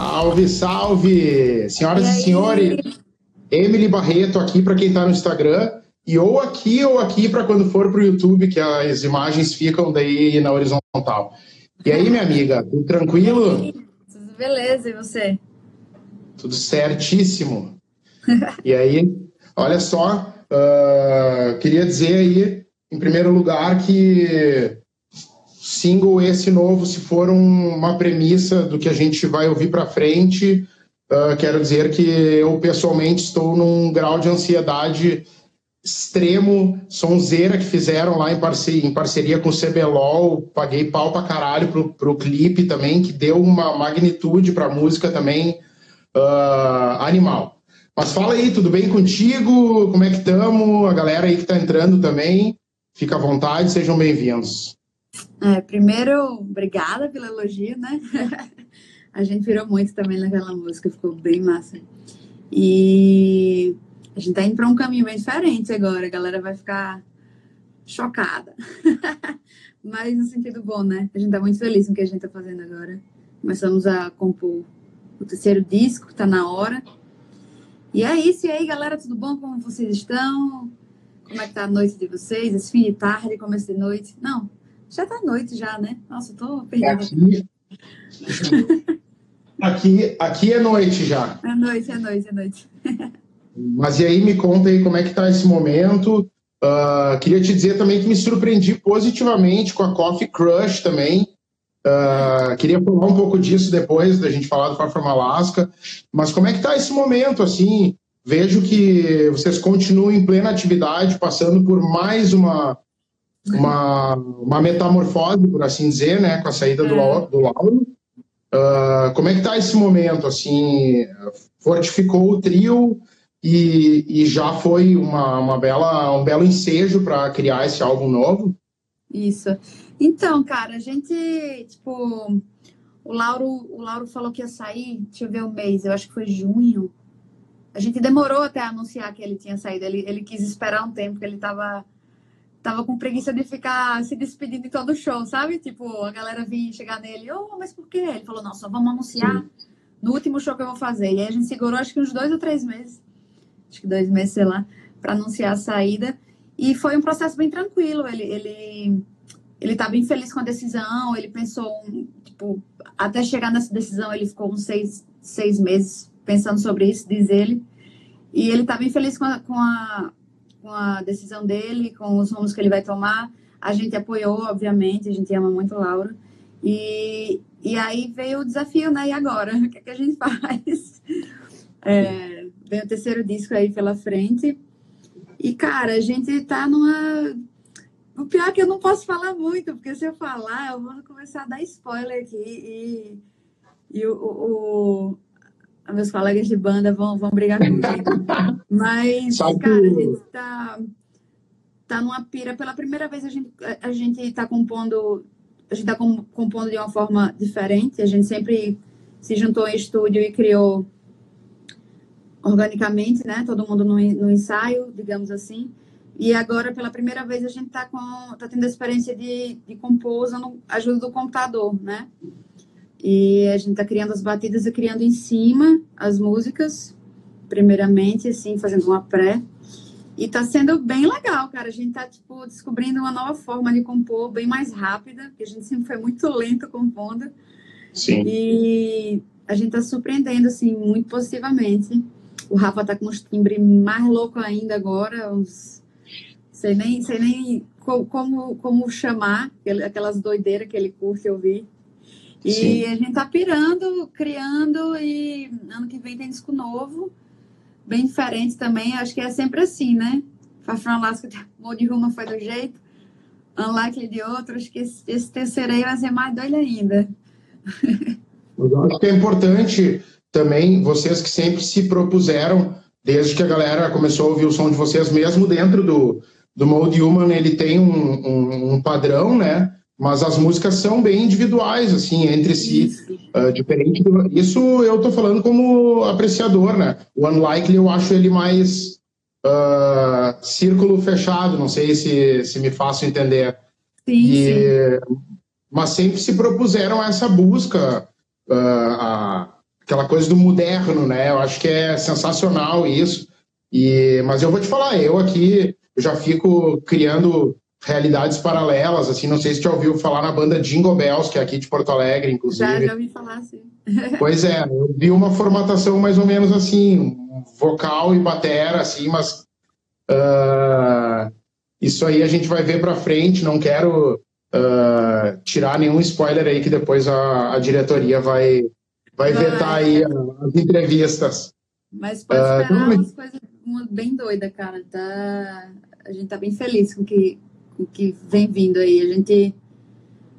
Salve, salve! Senhoras e, e senhores, Emily Barreto aqui para quem está no Instagram e ou aqui ou aqui para quando for para o YouTube, que as imagens ficam daí na horizontal. E aí, minha amiga, tudo tranquilo? Tudo beleza, e você? Tudo certíssimo. e aí, olha só, uh, queria dizer aí, em primeiro lugar, que single esse novo, se for um, uma premissa do que a gente vai ouvir para frente, uh, quero dizer que eu pessoalmente estou num grau de ansiedade extremo, sonzeira que fizeram lá em parceria, em parceria com o CBLOL, paguei pau pra caralho pro, pro clipe também, que deu uma magnitude pra música também uh, animal. Mas fala aí, tudo bem contigo? Como é que estamos? A galera aí que tá entrando também, fica à vontade, sejam bem-vindos. É, primeiro, obrigada pelo elogio, né? a gente virou muito também naquela música, ficou bem massa. E a gente tá indo para um caminho bem diferente agora, a galera vai ficar chocada. Mas no sentido bom, né? A gente tá muito feliz com o que a gente tá fazendo agora. Começamos a compor o terceiro disco, tá na hora. E é isso, e aí, galera, tudo bom? Como vocês estão? Como é que tá a noite de vocês? Esse fim de tarde, começo de noite? Não, já tá noite já, né? Nossa, eu tô perdendo. Aqui, aqui, aqui é noite já. É noite, é noite, é noite. Mas e aí, me conta aí como é que tá esse momento. Uh, queria te dizer também que me surpreendi positivamente com a Coffee Crush também. Uh, queria falar um pouco disso depois da gente falar do Far From Alaska. Mas como é que tá esse momento, assim? Vejo que vocês continuam em plena atividade, passando por mais uma uma, uma metamorfose, por assim dizer, né, com a saída do, é. do Lauro. Uh, como é que está esse momento, assim, fortificou o trio e, e já foi uma, uma bela, um belo ensejo para criar esse álbum novo? Isso. Então, cara, a gente, tipo, o Lauro, o Lauro falou que ia sair, deixa eu ver o mês, eu acho que foi junho. A gente demorou até anunciar que ele tinha saído, ele, ele quis esperar um tempo, porque ele estava tava com preguiça de ficar se despedindo em todo o show, sabe? Tipo, a galera vinha chegar nele, oh, mas por quê? Ele falou, não, só vamos anunciar no último show que eu vou fazer. E aí a gente segurou acho que uns dois ou três meses, acho que dois meses, sei lá, para anunciar a saída. E foi um processo bem tranquilo. Ele, ele, ele tá bem feliz com a decisão. Ele pensou, tipo, até chegar nessa decisão, ele ficou uns seis, seis meses pensando sobre isso, diz ele. E ele tá bem feliz com a, com a com a decisão dele, com os rumos que ele vai tomar. A gente apoiou, obviamente, a gente ama muito o Lauro. E, e aí veio o desafio, né? E agora? O que, é que a gente faz? É, vem o terceiro disco aí pela frente. E, cara, a gente tá numa. O pior é que eu não posso falar muito, porque se eu falar, eu vou começar a dar spoiler aqui. E, e o, o, meus colegas de banda vão, vão brigar comigo. Mas, cara, a gente tá, tá numa pira. Pela primeira vez a gente, a gente tá compondo. A gente tá compondo de uma forma diferente. A gente sempre se juntou em estúdio e criou organicamente, né? Todo mundo no, no ensaio, digamos assim. E agora, pela primeira vez, a gente está tá tendo a experiência de, de compor usando a ajuda do computador, né? E a gente está criando as batidas e criando em cima as músicas, primeiramente, assim, fazendo uma pré. E está sendo bem legal, cara. A gente está tipo, descobrindo uma nova forma de compor, bem mais rápida, porque a gente sempre foi muito lento compondo. Sim. E a gente está surpreendendo, assim, muito positivamente. O Rafa está com uns timbres mais louco ainda agora, uns... Sei nem, sei nem como, como chamar, aquelas doideiras que ele curte ouvir. E Sim. a gente tá pirando, criando e ano que vem tem disco novo, bem diferente também. Acho que é sempre assim, né? Far From Alaska, de Ruma foi do jeito, Unlikely de outro. Acho que esse, esse terceiro aí vai ser mais doido ainda. Eu acho que é importante também vocês que sempre se propuseram, desde que a galera começou a ouvir o som de vocês, mesmo dentro do, do Mode Human, ele tem um, um, um padrão, né? Mas as músicas são bem individuais, assim, entre si. Uh, diferente do... Isso eu tô falando como apreciador, né? O Unlikely eu acho ele mais uh, círculo fechado, não sei se, se me faço entender. Sim, e... sim. Mas sempre se propuseram essa busca, uh, a... aquela coisa do moderno, né? Eu acho que é sensacional isso. E, mas eu vou te falar, eu aqui eu já fico criando realidades paralelas, assim, não sei se já ouviu falar na banda Jingle Bells, que é aqui de Porto Alegre, inclusive. Já, já ouvi falar, sim. pois é, eu vi uma formatação mais ou menos assim, vocal e batera, assim, mas uh, isso aí a gente vai ver para frente, não quero uh, tirar nenhum spoiler aí que depois a, a diretoria vai, vai vetar aí as entrevistas. Mas pode esperar uh, umas coisas bem doidas, cara, tá... A gente tá bem feliz com que que vem vindo aí. A gente,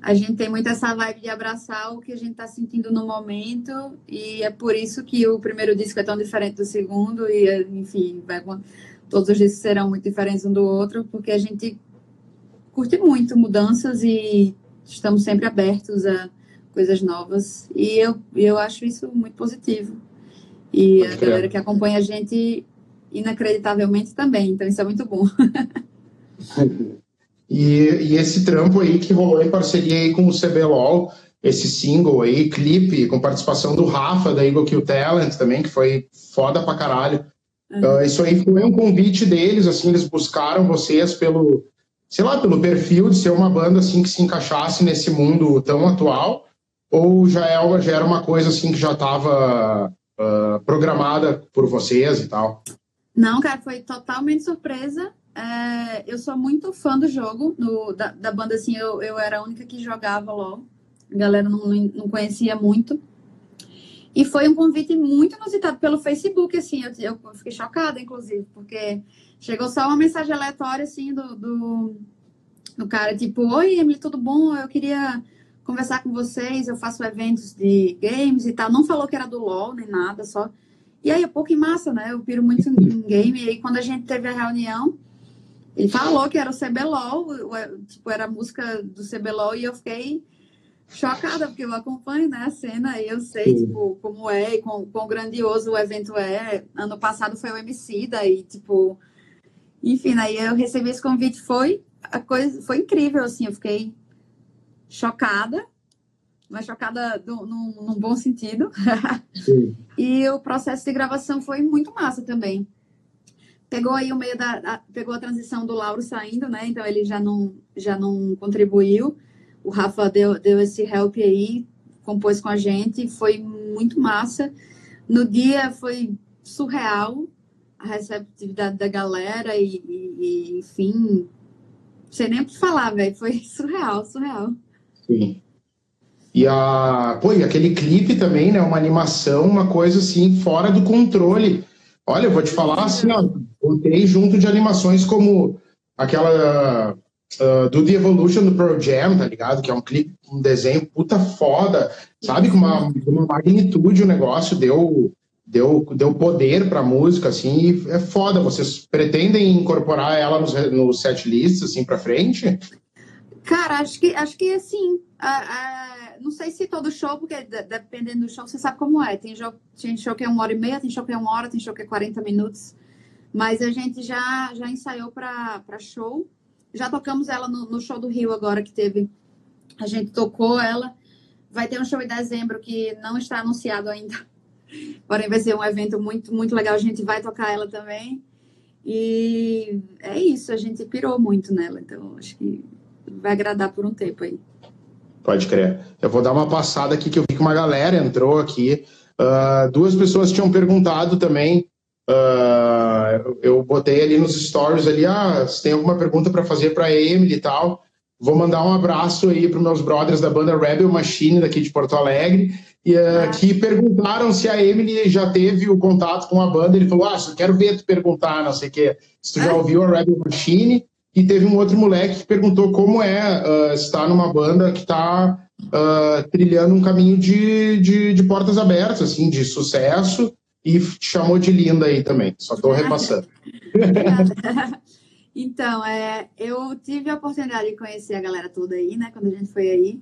a gente tem muito essa vibe de abraçar o que a gente está sentindo no momento, e é por isso que o primeiro disco é tão diferente do segundo, e enfim, vai, todos os discos serão muito diferentes um do outro, porque a gente curte muito mudanças e estamos sempre abertos a coisas novas, e eu, eu acho isso muito positivo. E a galera que acompanha a gente inacreditavelmente também, então isso é muito bom. E, e, esse trampo aí que rolou em parceria aí com o CBLOL, esse single aí, clipe, com participação do Rafa, da Eagle Kill Talent também, que foi foda pra caralho. Uhum. Uh, isso aí foi um convite deles, assim, eles buscaram vocês pelo, sei lá, pelo perfil de ser uma banda, assim, que se encaixasse nesse mundo tão atual, ou já, é, já era uma coisa, assim, que já estava uh, programada por vocês e tal? Não, cara, foi totalmente surpresa. É, eu sou muito fã do jogo, da, da, banda, assim, eu, eu era a única que jogava LOL. A galera não, não conhecia muito. E foi um convite muito inusitado pelo Facebook, assim, eu, eu fiquei chocada, inclusive, porque chegou só uma mensagem aleatória, assim, do, do, do cara, tipo, Oi, Emily, tudo bom? Eu queria conversar com vocês, eu faço eventos de games e tal. Não falou que era do LoL, nem nada, só... E aí, é pouco em massa, né? Eu piro muito em game, e aí quando a gente teve a reunião ele falou que era o CBLOL, tipo, era a música do CBLOL e eu fiquei chocada, porque eu acompanho né, a cena e eu sei tipo, como é e quão, quão grandioso o evento é. Ano passado foi o MC, daí, tipo. Enfim, aí eu recebi esse convite, foi a coisa, foi incrível, assim, eu fiquei chocada, mas chocada do, num, num bom sentido. e o processo de gravação foi muito massa também pegou aí o meio da, a, pegou a transição do Lauro saindo, né? Então ele já não já não contribuiu. O Rafa deu, deu esse help aí, compôs com a gente, foi muito massa. No dia foi surreal a receptividade da galera e, e, e enfim, não sei nem o que falar, velho, foi surreal, surreal. Sim. E a, pô, e aquele clipe também, né? Uma animação, uma coisa assim fora do controle. Olha, eu vou te falar assim, ó, Contei junto de animações como aquela uh, do The Evolution do Pearl Jam, tá ligado? Que é um clipe, um desenho puta foda, sabe? Com uma, uma magnitude o negócio deu deu, deu poder pra música, assim, é foda. Vocês pretendem incorporar ela nos, nos set lists, assim, pra frente? Cara, acho que, acho que assim, não sei se todo show, porque dependendo do show, você sabe como é. Tem show, tem show que é uma hora e meia, tem show que é uma hora, tem show que é 40 minutos. Mas a gente já, já ensaiou para show. Já tocamos ela no, no, show do Rio agora que teve. A gente tocou ela. Vai ter um show em dezembro que não está anunciado ainda. Porém, vai ser um evento muito, muito legal. A gente vai tocar ela também. E é isso, a gente pirou muito nela. Então, acho que vai agradar por um tempo aí. Pode crer. Eu vou dar uma passada aqui que eu vi que uma galera entrou aqui. Uh, duas pessoas tinham perguntado também Uh, eu botei ali nos stories ali, ah, se tem alguma pergunta para fazer para a Emily e tal, vou mandar um abraço aí para meus brothers da banda Rebel Machine daqui de Porto Alegre, e, uh, que perguntaram se a Emily já teve o contato com a banda. Ele falou, ah, quero ver tu perguntar, não sei o quê, se tu já ouviu a Rebel Machine. E teve um outro moleque que perguntou como é uh, estar numa banda que está trilhando um caminho de, de, de portas abertas, assim, de sucesso e chamou de linda aí também. Só estou repassando. então, é, eu tive a oportunidade de conhecer a galera toda aí, né? Quando a gente foi aí.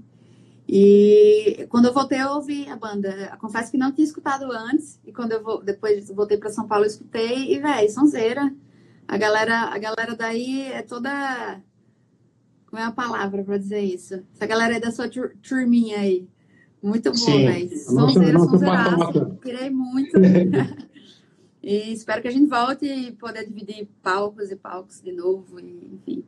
E quando eu voltei, eu ouvi a banda. Confesso que não tinha escutado antes. E quando eu vou, depois voltei para São Paulo, eu escutei. E, velho, sonzeira. A galera, a galera daí é toda. Como é a palavra para dizer isso? Essa galera é da sua turminha aí. Muito bom, velho. Sonzeira, sonzeiraço. Pirei muito. e espero que a gente volte e poder dividir palcos e palcos de novo, e, enfim.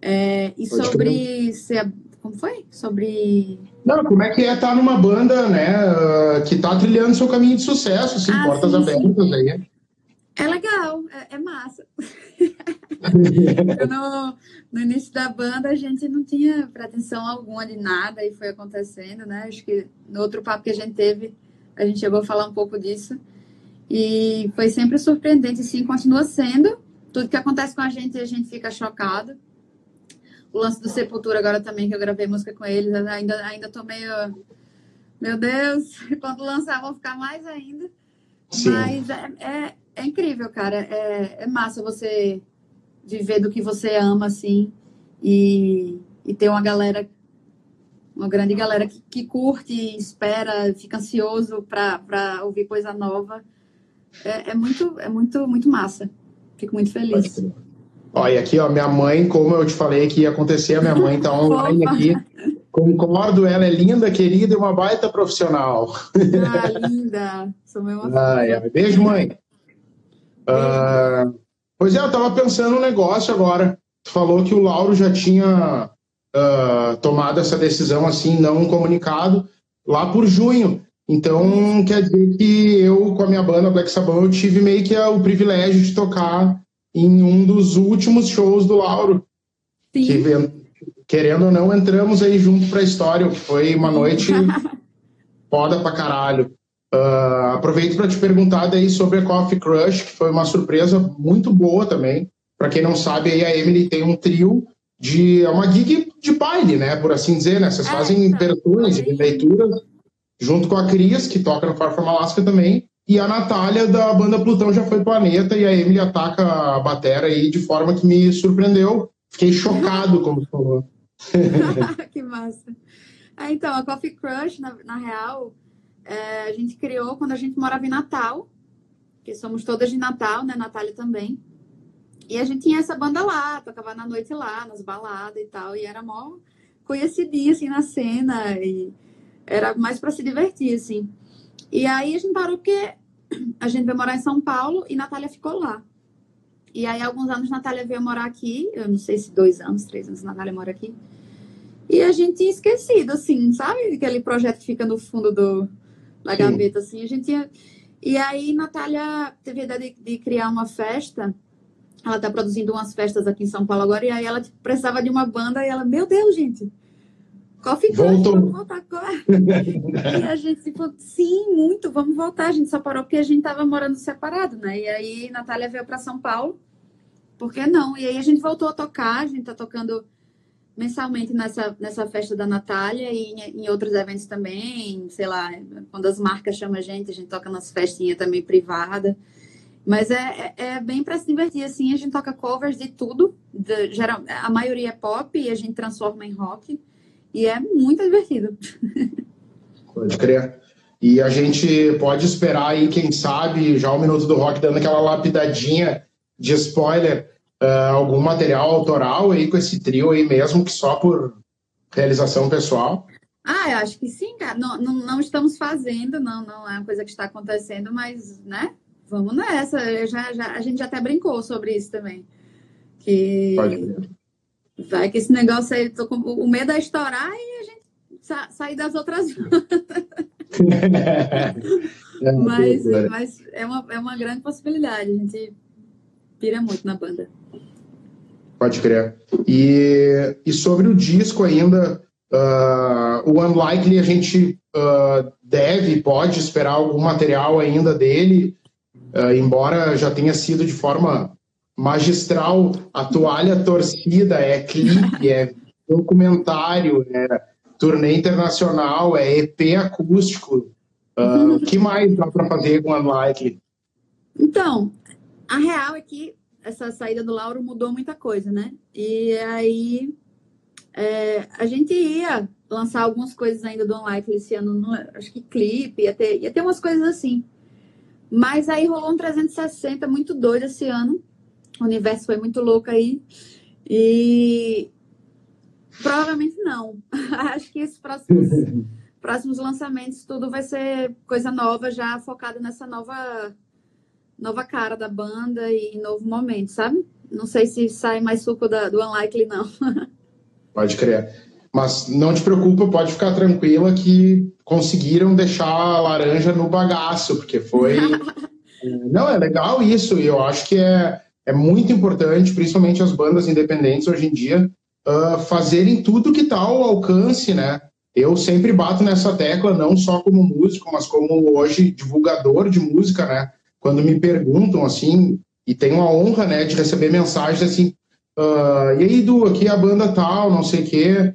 É, e Pode sobre. Ser, como foi? Sobre. Não, como é que é estar tá numa banda, né, ah, que está trilhando seu caminho de sucesso, assim, ah, portas sim, abertas sim. aí. É legal, é, é massa. no, no, início da banda a gente não tinha pretensão alguma de nada e foi acontecendo, né? Acho que no outro papo que a gente teve, a gente chegou a falar um pouco disso. E foi sempre surpreendente, sim, continua sendo. Tudo que acontece com a gente, a gente fica chocado. O lance do Sepultura agora também, que eu gravei música com eles, ainda, ainda tô meio. Meu Deus, quando lançar vou ficar mais ainda. Sim. Mas é, é é incrível, cara. É, é massa você viver do que você ama, assim, e, e ter uma galera, uma grande galera que, que curte, espera, fica ansioso para ouvir coisa nova. É, é, muito, é muito, muito massa. Fico muito feliz. Olha, aqui, ó, minha mãe, como eu te falei que ia acontecer, a minha mãe tá online aqui. Concordo, ela é linda, querida e uma baita profissional. Ah, linda. Sou meu ah, é. Beijo, mãe. Uh, pois é, eu estava pensando um negócio agora. Tu falou que o Lauro já tinha uh, tomado essa decisão assim, não comunicado, lá por junho. Então, quer dizer que eu, com a minha banda Black Sabbath, eu tive meio que o privilégio de tocar em um dos últimos shows do Lauro. Sim. Que, querendo ou não, entramos aí junto para a história, que foi uma noite foda pra caralho. Uh, aproveito para te perguntar daí sobre a Coffee Crush, que foi uma surpresa muito boa também. Para quem não sabe, aí a Emily tem um trio de é uma gig de baile, né? Por assim dizer, né? Vocês é, fazem então, aberturas e leituras junto com a Cris, que toca no Far From Alaska também, e a Natália da banda Plutão já foi planeta e a Emily ataca a batera aí de forma que me surpreendeu. Fiquei chocado, como falou. que massa. Ah, então, a Coffee Crush, na, na real, é, a gente criou quando a gente morava em Natal, que somos todas de Natal, né? Natália também. E a gente tinha essa banda lá, tocava na noite lá, nas baladas e tal, e era mó conhecidinha, assim, na cena, e era mais para se divertir, assim. E aí a gente parou porque a gente veio morar em São Paulo e Natália ficou lá. E aí, alguns anos, Natália veio morar aqui, eu não sei se dois anos, três anos, Natália mora aqui. E a gente tinha esquecido, assim, sabe? Aquele projeto que fica no fundo do, na Sim. gaveta, assim. A gente ia... E aí, Natália teve a ideia de, de criar uma festa. Ela está produzindo umas festas aqui em São Paulo agora. E aí, ela tipo, precisava de uma banda. E ela, meu Deus, gente, Coffee Crush, vamos voltar agora. e a gente, tipo, sim, muito, vamos voltar. A gente só parou porque a gente tava morando separado, né? E aí, Natália veio para São Paulo. Por que não? E aí, a gente voltou a tocar. A gente tá tocando mensalmente nessa, nessa festa da Natália e em, em, outros eventos também, sei lá, quando as marcas chamam a gente, a gente toca nas festinhas também privada. Mas é, é, é bem para se divertir, assim, a gente toca covers de tudo, de, geral, a maioria é pop e a gente transforma em rock, e é muito divertido. Pode crer. E a gente pode esperar aí, quem sabe, já o Minuto do Rock dando aquela lapidadinha de spoiler, uh, algum material autoral aí com esse trio aí mesmo, que só por realização pessoal? Ah, eu acho que sim, cara. Não, não, não estamos fazendo, não, não é uma coisa que está acontecendo, mas, né? Vamos nessa. Eu já, já, a gente já até brincou sobre isso também. Que vai que esse negócio aí, tô com, o medo é estourar e a gente sa sair das outras é, mas, mas é, uma, é uma grande possibilidade. A gente pira muito na banda. Pode crer. E, e sobre o disco ainda, uh, o Unlikely a gente uh, deve, pode esperar algum material ainda dele, uh, embora já tenha sido de forma magistral, a toalha torcida é clipe, é documentário, é turnê internacional, é EP acústico. O que mais dá para fazer com Unlikely? Então, a real é que essa saída do Lauro mudou muita coisa, né? E aí é, a gente ia lançar algumas coisas ainda do Unlikely esse ano, não, acho que clipe, ia ter, ia ter umas coisas assim. Mas aí rolou um 360 muito doido esse ano. O universo foi muito louco aí. E provavelmente não. acho que esses próximos próximos lançamentos, tudo vai ser coisa nova, já focado nessa nova, nova cara da banda e novo momento, sabe? Não sei se sai mais suco da, do Unlikely, não. Pode crer. Mas não te preocupa, pode ficar tranquila que conseguiram deixar a laranja no bagaço, porque foi. não, é legal isso, e eu acho que é, é muito importante, principalmente as bandas independentes hoje em dia, uh, fazerem tudo que está ao alcance, né? Eu sempre bato nessa tecla, não só como músico, mas como hoje divulgador de música, né? Quando me perguntam assim, e tenho a honra, né, de receber mensagens assim, uh, e aí, Du, aqui é a banda tal, não sei o quê,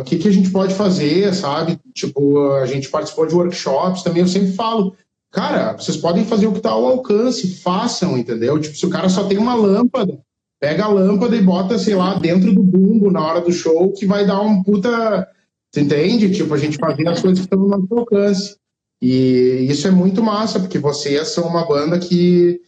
o que, que a gente pode fazer, sabe? Tipo, a gente participou de workshops também, eu sempre falo, cara, vocês podem fazer o que está ao alcance, façam, entendeu? Tipo, se o cara só tem uma lâmpada, pega a lâmpada e bota, sei lá, dentro do bumbo na hora do show, que vai dar um puta. Você entende? Tipo, a gente fazer as coisas que estão no nosso alcance. E isso é muito massa, porque vocês são uma banda que,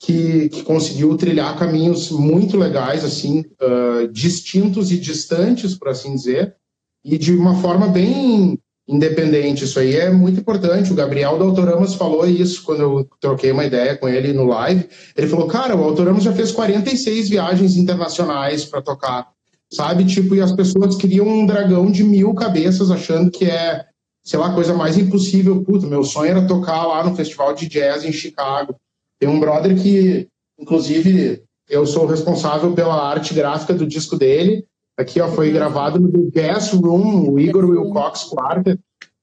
que, que conseguiu trilhar caminhos muito legais, assim, uh, distintos e distantes, por assim dizer, e de uma forma bem independente. Isso aí é muito importante. O Gabriel do Autoramas falou isso quando eu troquei uma ideia com ele no live. Ele falou: Cara, o Autoramas já fez 46 viagens internacionais para tocar, sabe? Tipo, e as pessoas criam um dragão de mil cabeças achando que é, sei lá, coisa mais impossível. Puta, meu sonho era tocar lá no festival de jazz em Chicago. Tem um brother que, inclusive, eu sou responsável pela arte gráfica do disco dele. Aqui ó, foi gravado no The Jazz Room, o Igor Wilcox Quartet,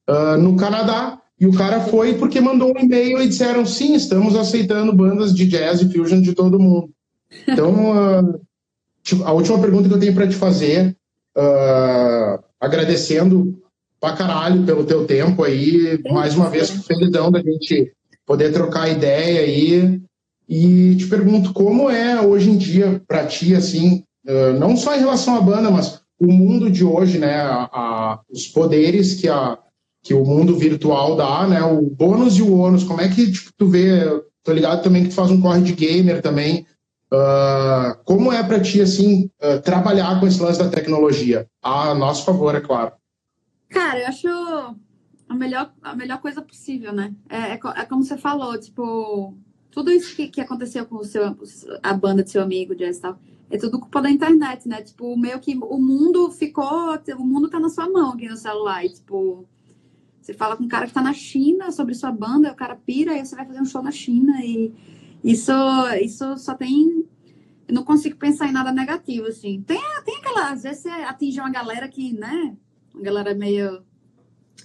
uh, no Canadá. E o cara foi porque mandou um e-mail e disseram: sim, estamos aceitando bandas de jazz e fusion de todo mundo. Então, uh, a última pergunta que eu tenho para te fazer, uh, agradecendo pra caralho pelo teu tempo aí, mais uma vez, felizão da gente poder trocar ideia aí. E te pergunto como é hoje em dia para ti, assim, ah, não só em relação à banda, mas o mundo de hoje, né, a, a, os poderes que, a, que o mundo virtual dá, né, o bônus e o ônus, como é que tipo, tu vê, tô ligado também que tu faz um corre de gamer também, uh, como é para ti, assim, uh, trabalhar com esse lance da tecnologia? A nosso favor, é claro. Cara, eu acho a melhor, a melhor coisa possível, né? É, é, é como você falou, tipo, tudo isso que, que aconteceu com o seu, a banda de seu amigo, Jazz e tal, é tudo culpa da internet, né? Tipo, meio que o mundo ficou. O mundo tá na sua mão aqui no celular. E, tipo, você fala com um cara que tá na China sobre sua banda, o cara pira e você vai fazer um show na China. E isso, isso só tem. Eu não consigo pensar em nada negativo, assim. Tem, tem aquela. Às vezes você atinge uma galera que, né? Uma galera meio.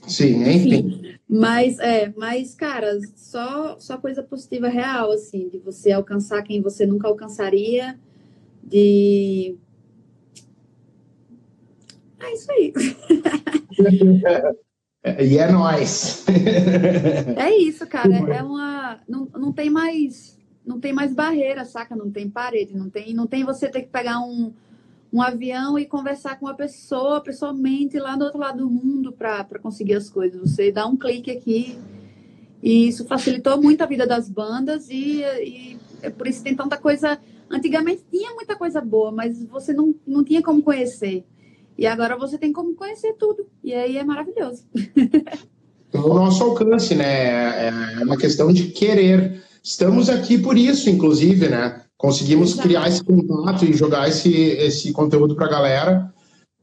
Sim, enfim. Mas, é, mas, cara, só, só coisa positiva real, assim, de você alcançar quem você nunca alcançaria de. É isso aí. E é nóis. É isso, cara. É uma. Não, não tem mais. Não tem mais barreira, saca? Não tem parede. Não tem, não tem você ter que pegar um, um avião e conversar com uma pessoa pessoalmente lá do outro lado do mundo para conseguir as coisas. Você dá um clique aqui. E isso facilitou muito a vida das bandas e, e é por isso tem tanta coisa Antigamente tinha muita coisa boa, mas você não, não tinha como conhecer. E agora você tem como conhecer tudo. E aí é maravilhoso. o nosso alcance, né? É uma questão de querer. Estamos aqui por isso, inclusive, né? Conseguimos Exato. criar esse contato e jogar esse, esse conteúdo para a galera.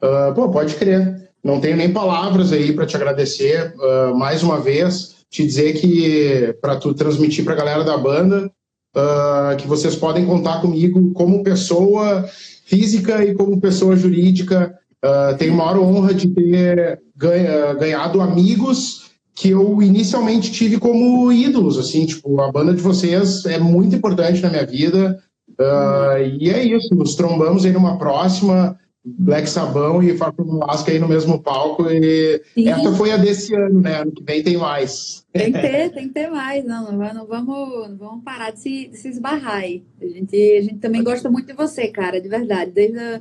Uh, pô, pode crer. Não tenho nem palavras aí para te agradecer uh, mais uma vez. Te dizer que para tu transmitir para a galera da banda uh, que vocês podem contar comigo como pessoa física e como pessoa jurídica. Uh, tenho a maior honra de ter ganha, ganhado amigos que eu inicialmente tive como ídolos, assim, tipo, a banda de vocês é muito importante na minha vida, uh, e é isso, nos trombamos aí numa próxima, Black Sabão e Fábio Lasca aí no mesmo palco. E Sim. essa foi a desse ano, né? Ano que vem tem mais. Tem que ter, tem que ter mais. Não, não, vamos, não vamos parar de se, de se esbarrar aí. A gente, a gente também gosta muito de você, cara, de verdade. Desde a,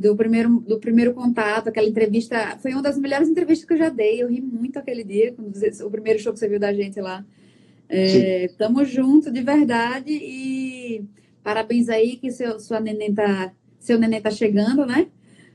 do primeiro, do primeiro contato, aquela entrevista. Foi uma das melhores entrevistas que eu já dei. Eu ri muito aquele dia, quando, o primeiro show que você viu da gente lá. É, tamo junto, de verdade. E parabéns aí que seu, sua neném tá seu neném tá chegando, né?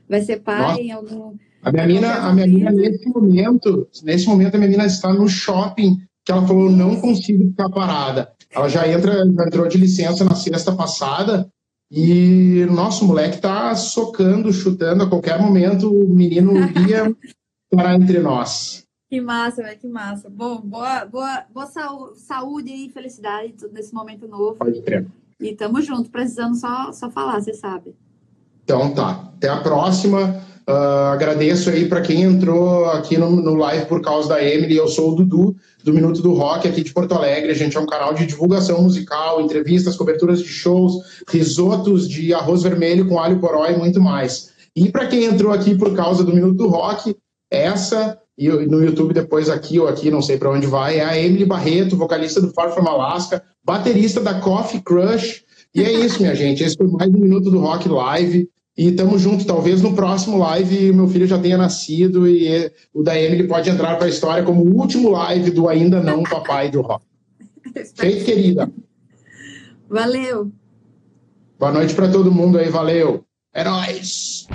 Vai ser pai Nossa. em algum. A minha mina, a minha mina, nesse momento, nesse momento, a minha mina está no shopping, que ela falou, não consigo ficar parada. Ela já entra, já entrou de licença na sexta passada, e nosso moleque tá socando, chutando a qualquer momento, o menino ia parar entre nós. Que massa, velho, que massa. Bom, boa, boa, boa saúde e felicidade nesse momento novo. Pode crer. E tamo junto, precisando só, só falar, você sabe. Então tá. Até a próxima. Uh, agradeço aí para quem entrou aqui no, no, live por causa da Emily. Eu sou o Dudu, do Minuto do Rock, aqui de Porto Alegre. A gente é um canal de divulgação musical, entrevistas, coberturas de shows, risotos de arroz vermelho com alho poró e muito mais. E para quem entrou aqui por causa do Minuto do Rock, essa e no YouTube depois aqui ou aqui, não sei para onde vai, é a Emily Barreto, vocalista do Far From Alaska, baterista da Coffee Crush. E é isso, minha gente. Esse foi mais um Minuto do Rock Live. E tamo junto. Talvez no próximo live meu filho já tenha nascido e o da Emily pode entrar para a história como o último live do Ainda Não Papai do Rock. Feito, querida. Valeu. Boa noite para todo mundo aí. Valeu. É nóis.